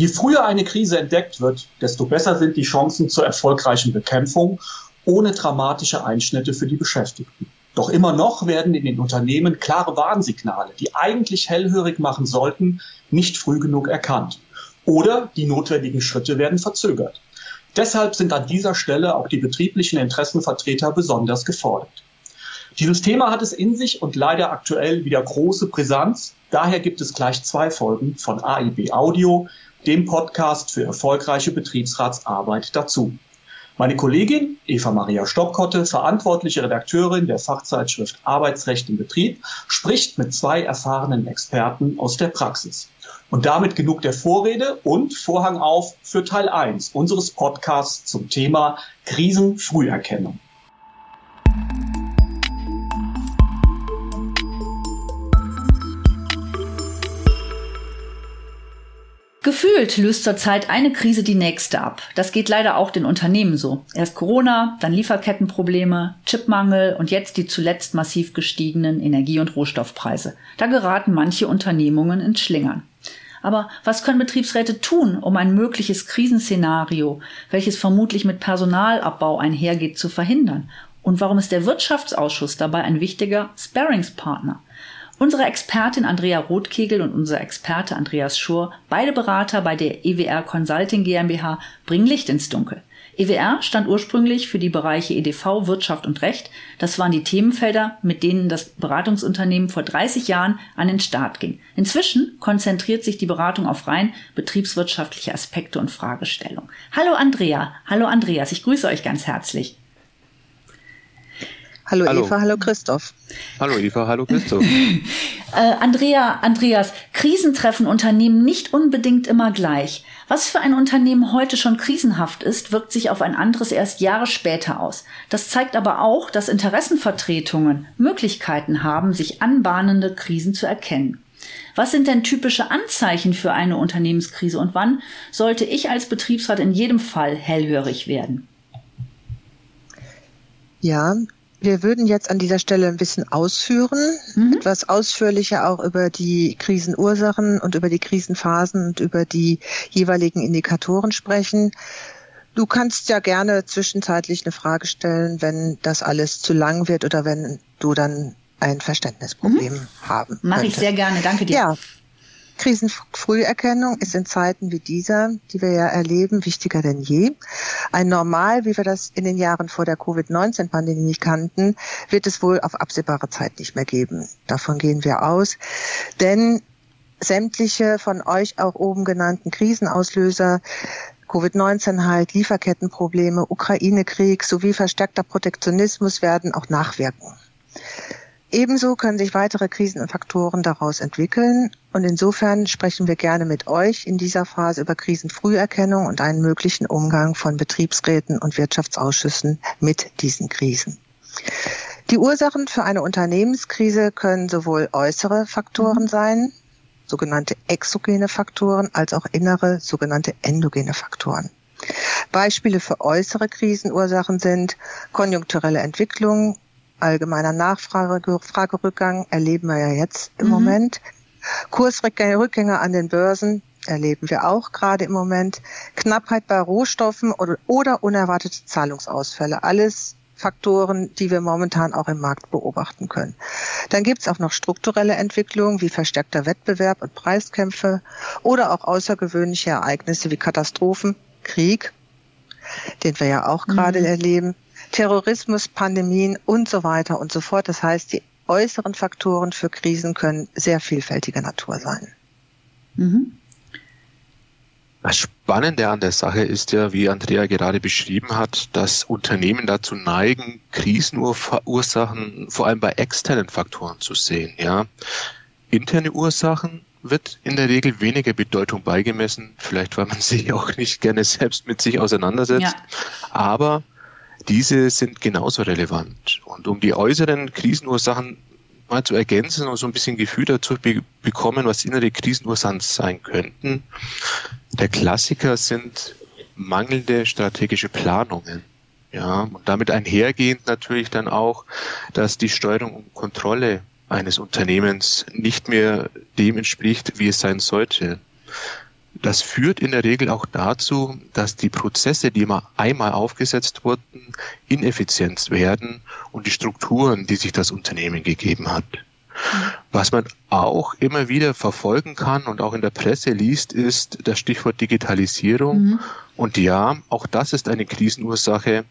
Je früher eine Krise entdeckt wird, desto besser sind die Chancen zur erfolgreichen Bekämpfung ohne dramatische Einschnitte für die Beschäftigten. Doch immer noch werden in den Unternehmen klare Warnsignale, die eigentlich hellhörig machen sollten, nicht früh genug erkannt. Oder die notwendigen Schritte werden verzögert. Deshalb sind an dieser Stelle auch die betrieblichen Interessenvertreter besonders gefordert. Dieses Thema hat es in sich und leider aktuell wieder große Brisanz. Daher gibt es gleich zwei Folgen von AIB Audio, dem Podcast für erfolgreiche Betriebsratsarbeit dazu. Meine Kollegin Eva Maria Stockkotte, verantwortliche Redakteurin der Fachzeitschrift Arbeitsrecht im Betrieb, spricht mit zwei erfahrenen Experten aus der Praxis. Und damit genug der Vorrede und Vorhang auf für Teil 1 unseres Podcasts zum Thema Krisenfrüherkennung. Gefühlt löst zurzeit eine Krise die nächste ab. Das geht leider auch den Unternehmen so. Erst Corona, dann Lieferkettenprobleme, Chipmangel und jetzt die zuletzt massiv gestiegenen Energie- und Rohstoffpreise. Da geraten manche Unternehmungen ins Schlingern. Aber was können Betriebsräte tun, um ein mögliches Krisenszenario, welches vermutlich mit Personalabbau einhergeht, zu verhindern? Und warum ist der Wirtschaftsausschuss dabei ein wichtiger Sparingspartner? Unsere Expertin Andrea Rothkegel und unser Experte Andreas Schur, beide Berater bei der EWR Consulting GmbH, bringen Licht ins Dunkel. EWR stand ursprünglich für die Bereiche EDV, Wirtschaft und Recht. Das waren die Themenfelder, mit denen das Beratungsunternehmen vor 30 Jahren an den Start ging. Inzwischen konzentriert sich die Beratung auf rein betriebswirtschaftliche Aspekte und Fragestellungen. Hallo Andrea, hallo Andreas, ich grüße euch ganz herzlich. Hallo, hallo, Eva, hallo Christoph. Hallo Eva, hallo Christoph. äh, Andrea, Andreas, Krisen treffen Unternehmen nicht unbedingt immer gleich. Was für ein Unternehmen heute schon krisenhaft ist, wirkt sich auf ein anderes erst Jahre später aus. Das zeigt aber auch, dass Interessenvertretungen Möglichkeiten haben, sich anbahnende Krisen zu erkennen. Was sind denn typische Anzeichen für eine Unternehmenskrise und wann sollte ich als Betriebsrat in jedem Fall hellhörig werden? Ja, wir würden jetzt an dieser Stelle ein bisschen ausführen, mhm. etwas ausführlicher auch über die Krisenursachen und über die Krisenphasen und über die jeweiligen Indikatoren sprechen. Du kannst ja gerne zwischenzeitlich eine Frage stellen, wenn das alles zu lang wird oder wenn du dann ein Verständnisproblem mhm. haben. Mache ich sehr gerne, danke dir. Ja, Krisenfrüherkennung ist in Zeiten wie dieser, die wir ja erleben, wichtiger denn je. Ein Normal, wie wir das in den Jahren vor der Covid-19-Pandemie nicht kannten, wird es wohl auf absehbare Zeit nicht mehr geben. Davon gehen wir aus. Denn sämtliche von euch auch oben genannten Krisenauslöser Covid-19 halt, Lieferkettenprobleme, Ukraine-Krieg sowie verstärkter Protektionismus werden auch nachwirken. Ebenso können sich weitere Krisenfaktoren daraus entwickeln und insofern sprechen wir gerne mit euch in dieser Phase über Krisenfrüherkennung und einen möglichen Umgang von Betriebsräten und Wirtschaftsausschüssen mit diesen Krisen. Die Ursachen für eine Unternehmenskrise können sowohl äußere Faktoren mhm. sein, sogenannte exogene Faktoren, als auch innere, sogenannte endogene Faktoren. Beispiele für äußere Krisenursachen sind konjunkturelle Entwicklungen, allgemeiner Nachfragerückgang erleben wir ja jetzt im mhm. Moment. Kursrückgänge an den Börsen erleben wir auch gerade im Moment. Knappheit bei Rohstoffen oder, oder unerwartete Zahlungsausfälle. Alles Faktoren, die wir momentan auch im Markt beobachten können. Dann gibt es auch noch strukturelle Entwicklungen wie verstärkter Wettbewerb und Preiskämpfe oder auch außergewöhnliche Ereignisse wie Katastrophen, Krieg, den wir ja auch gerade mhm. erleben, Terrorismus, Pandemien und so weiter und so fort. Das heißt, die äußeren Faktoren für Krisen können sehr vielfältiger Natur sein. Mhm. Das Spannende an der Sache ist ja, wie Andrea gerade beschrieben hat, dass Unternehmen dazu neigen, Krisenursachen vor allem bei externen Faktoren zu sehen. Ja, interne Ursachen wird in der Regel weniger Bedeutung beigemessen, vielleicht weil man sich auch nicht gerne selbst mit sich auseinandersetzt. Ja. Aber diese sind genauso relevant. Und um die äußeren Krisenursachen mal zu ergänzen und so ein bisschen Gefühl dazu be bekommen, was innere Krisenursachen sein könnten. Der Klassiker sind mangelnde strategische Planungen. Ja, und damit einhergehend natürlich dann auch, dass die Steuerung und Kontrolle eines Unternehmens nicht mehr dem entspricht, wie es sein sollte. Das führt in der Regel auch dazu, dass die Prozesse, die mal einmal aufgesetzt wurden, ineffizient werden und die Strukturen, die sich das Unternehmen gegeben hat. Was man auch immer wieder verfolgen kann und auch in der Presse liest, ist das Stichwort Digitalisierung. Mhm. Und ja, auch das ist eine Krisenursache,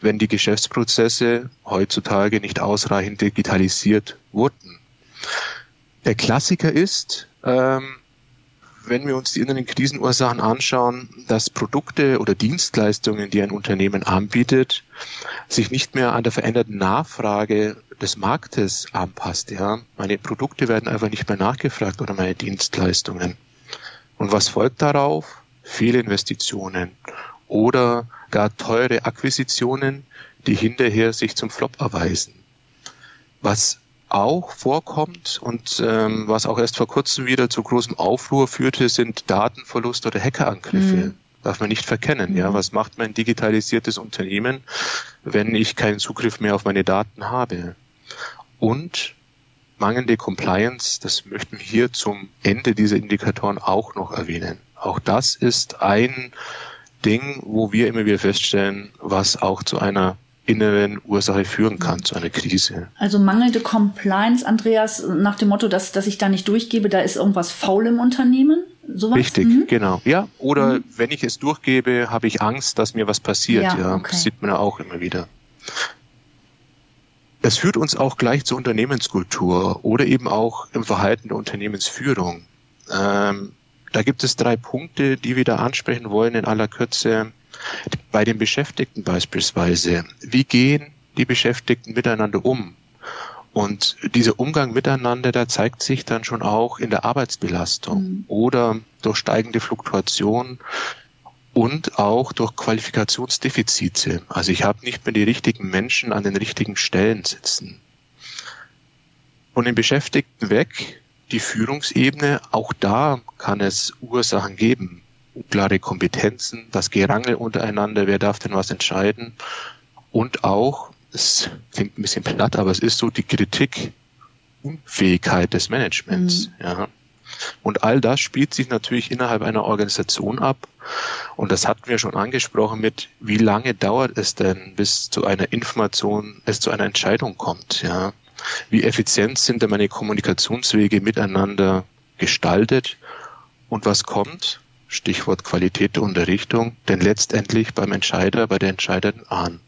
wenn die Geschäftsprozesse heutzutage nicht ausreichend digitalisiert wurden. Der Klassiker ist, ähm, wenn wir uns die inneren Krisenursachen anschauen, dass Produkte oder Dienstleistungen, die ein Unternehmen anbietet, sich nicht mehr an der veränderten Nachfrage des Marktes anpasst. Ja, meine Produkte werden einfach nicht mehr nachgefragt oder meine Dienstleistungen. Und was folgt darauf? Fehlinvestitionen oder gar teure Akquisitionen, die hinterher sich zum Flop erweisen. Was auch vorkommt und ähm, was auch erst vor kurzem wieder zu großem Aufruhr führte, sind Datenverlust oder Hackerangriffe. Mhm. Darf man nicht verkennen. Mhm. Ja, was macht mein digitalisiertes Unternehmen, wenn ich keinen Zugriff mehr auf meine Daten habe? Und mangelnde Compliance, das möchten wir hier zum Ende dieser Indikatoren auch noch erwähnen. Auch das ist ein Ding, wo wir immer wieder feststellen, was auch zu einer inneren Ursache führen kann, zu einer Krise. Also mangelnde Compliance, Andreas, nach dem Motto, dass, dass ich da nicht durchgebe, da ist irgendwas faul im Unternehmen? Sowas? Richtig, mhm. genau. Ja, oder mhm. wenn ich es durchgebe, habe ich Angst, dass mir was passiert. Ja, ja. Okay. das sieht man ja auch immer wieder. Es führt uns auch gleich zur Unternehmenskultur oder eben auch im Verhalten der Unternehmensführung. Ähm, da gibt es drei Punkte, die wir da ansprechen wollen in aller Kürze. Bei den Beschäftigten beispielsweise. Wie gehen die Beschäftigten miteinander um? Und dieser Umgang miteinander, da zeigt sich dann schon auch in der Arbeitsbelastung mhm. oder durch steigende Fluktuation und auch durch Qualifikationsdefizite. Also ich habe nicht mehr die richtigen Menschen an den richtigen Stellen sitzen. Von den Beschäftigten weg, die Führungsebene, auch da kann es Ursachen geben. Unklare Kompetenzen, das Gerangel untereinander, wer darf denn was entscheiden. Und auch, es klingt ein bisschen platt, aber es ist so die Kritik, Unfähigkeit des Managements. Mhm. Ja. Und all das spielt sich natürlich innerhalb einer Organisation ab. Und das hatten wir schon angesprochen mit, wie lange dauert es denn, bis zu einer Information, es zu einer Entscheidung kommt, ja. Wie effizient sind denn meine Kommunikationswege miteinander gestaltet? Und was kommt? Stichwort Qualität der Unterrichtung, denn letztendlich beim Entscheider, bei der Entscheiderin an.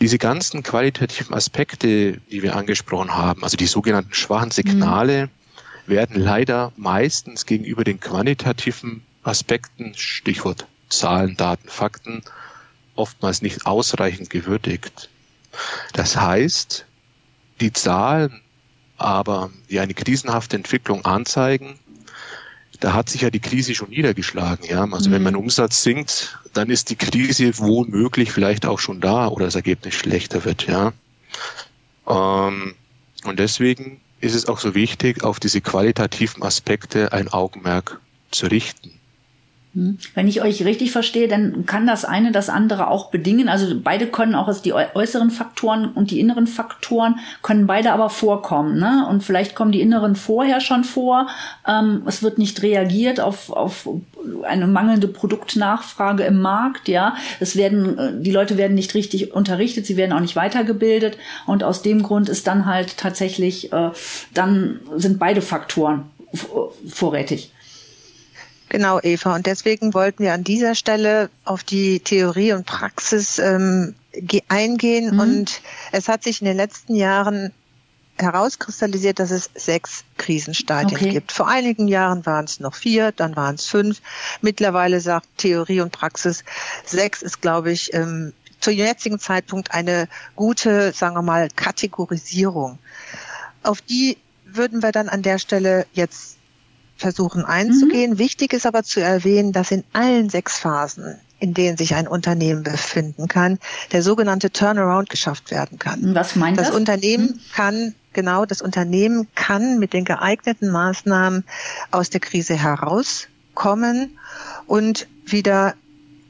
Diese ganzen qualitativen Aspekte, die wir angesprochen haben, also die sogenannten schwachen Signale, mhm. werden leider meistens gegenüber den quantitativen Aspekten, Stichwort Zahlen, Daten, Fakten, oftmals nicht ausreichend gewürdigt. Das heißt, die Zahlen aber, die eine krisenhafte Entwicklung anzeigen, da hat sich ja die Krise schon niedergeschlagen. Ja? Also mhm. wenn mein Umsatz sinkt, dann ist die Krise womöglich vielleicht auch schon da oder das Ergebnis schlechter wird. Ja? Ähm, und deswegen ist es auch so wichtig, auf diese qualitativen Aspekte ein Augenmerk zu richten. Hm. Wenn ich euch richtig verstehe, dann kann das eine das andere auch bedingen. Also beide können auch, also die äußeren Faktoren und die inneren Faktoren können beide aber vorkommen. Ne? Und vielleicht kommen die inneren vorher schon vor. Ähm, es wird nicht reagiert auf, auf eine mangelnde Produktnachfrage im Markt. Ja, es werden äh, die Leute werden nicht richtig unterrichtet, sie werden auch nicht weitergebildet. Und aus dem Grund ist dann halt tatsächlich, äh, dann sind beide Faktoren vorrätig. Genau, Eva. Und deswegen wollten wir an dieser Stelle auf die Theorie und Praxis ähm, eingehen. Mhm. Und es hat sich in den letzten Jahren herauskristallisiert, dass es sechs Krisenstadien okay. gibt. Vor einigen Jahren waren es noch vier, dann waren es fünf. Mittlerweile sagt Theorie und Praxis, sechs ist, glaube ich, ähm, zu jetzigen Zeitpunkt eine gute, sagen wir mal, Kategorisierung. Auf die würden wir dann an der Stelle jetzt versuchen einzugehen. Mhm. Wichtig ist aber zu erwähnen, dass in allen sechs Phasen, in denen sich ein Unternehmen befinden kann, der sogenannte Turnaround geschafft werden kann. Was meint das? Das Unternehmen mhm. kann, genau, das Unternehmen kann mit den geeigneten Maßnahmen aus der Krise herauskommen und wieder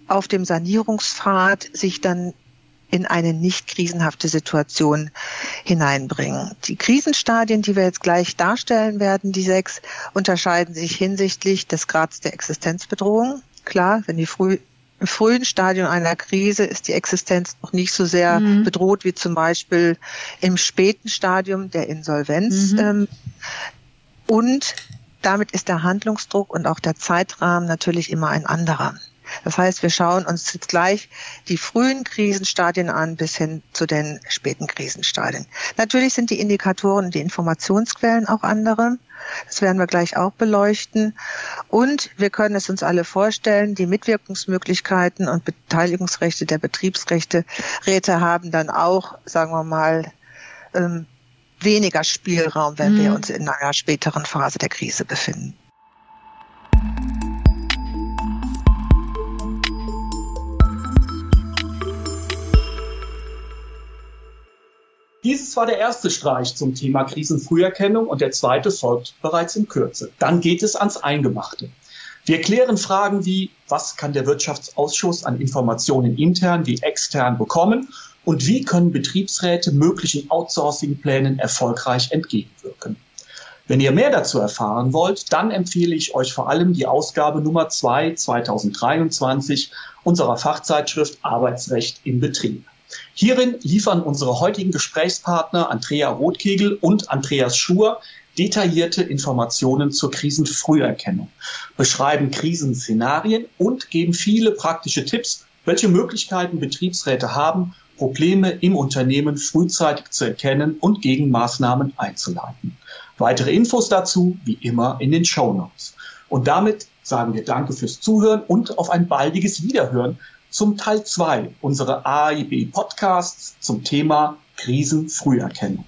auf dem Sanierungspfad sich dann in eine nicht krisenhafte Situation hineinbringen. Die Krisenstadien, die wir jetzt gleich darstellen werden, die sechs, unterscheiden sich hinsichtlich des Grads der Existenzbedrohung. Klar, wenn die früh im frühen Stadium einer Krise ist die Existenz noch nicht so sehr mhm. bedroht wie zum Beispiel im späten Stadium der Insolvenz. Mhm. Ähm, und damit ist der Handlungsdruck und auch der Zeitrahmen natürlich immer ein anderer. Das heißt, wir schauen uns jetzt gleich die frühen Krisenstadien an bis hin zu den späten Krisenstadien. Natürlich sind die Indikatoren, die Informationsquellen auch andere. Das werden wir gleich auch beleuchten. Und wir können es uns alle vorstellen, die Mitwirkungsmöglichkeiten und Beteiligungsrechte der Betriebsrechte Räte haben dann auch, sagen wir mal, ähm, weniger Spielraum, wenn mhm. wir uns in einer späteren Phase der Krise befinden. Dieses war der erste Streich zum Thema Krisenfrüherkennung und der zweite folgt bereits in Kürze. Dann geht es ans Eingemachte. Wir klären Fragen wie, was kann der Wirtschaftsausschuss an Informationen intern wie extern bekommen und wie können Betriebsräte möglichen Outsourcing-Plänen erfolgreich entgegenwirken. Wenn ihr mehr dazu erfahren wollt, dann empfehle ich euch vor allem die Ausgabe Nummer 2 2023 unserer Fachzeitschrift Arbeitsrecht im Betrieb. Hierin liefern unsere heutigen Gesprächspartner Andrea Rothkegel und Andreas Schur detaillierte Informationen zur Krisenfrüherkennung, beschreiben Krisenszenarien und geben viele praktische Tipps, welche Möglichkeiten Betriebsräte haben, Probleme im Unternehmen frühzeitig zu erkennen und Gegenmaßnahmen einzuleiten. Weitere Infos dazu wie immer in den Show Notes. Und damit sagen wir Danke fürs Zuhören und auf ein baldiges Wiederhören zum Teil 2 unserer AIB Podcasts zum Thema Krisenfrüherkennung.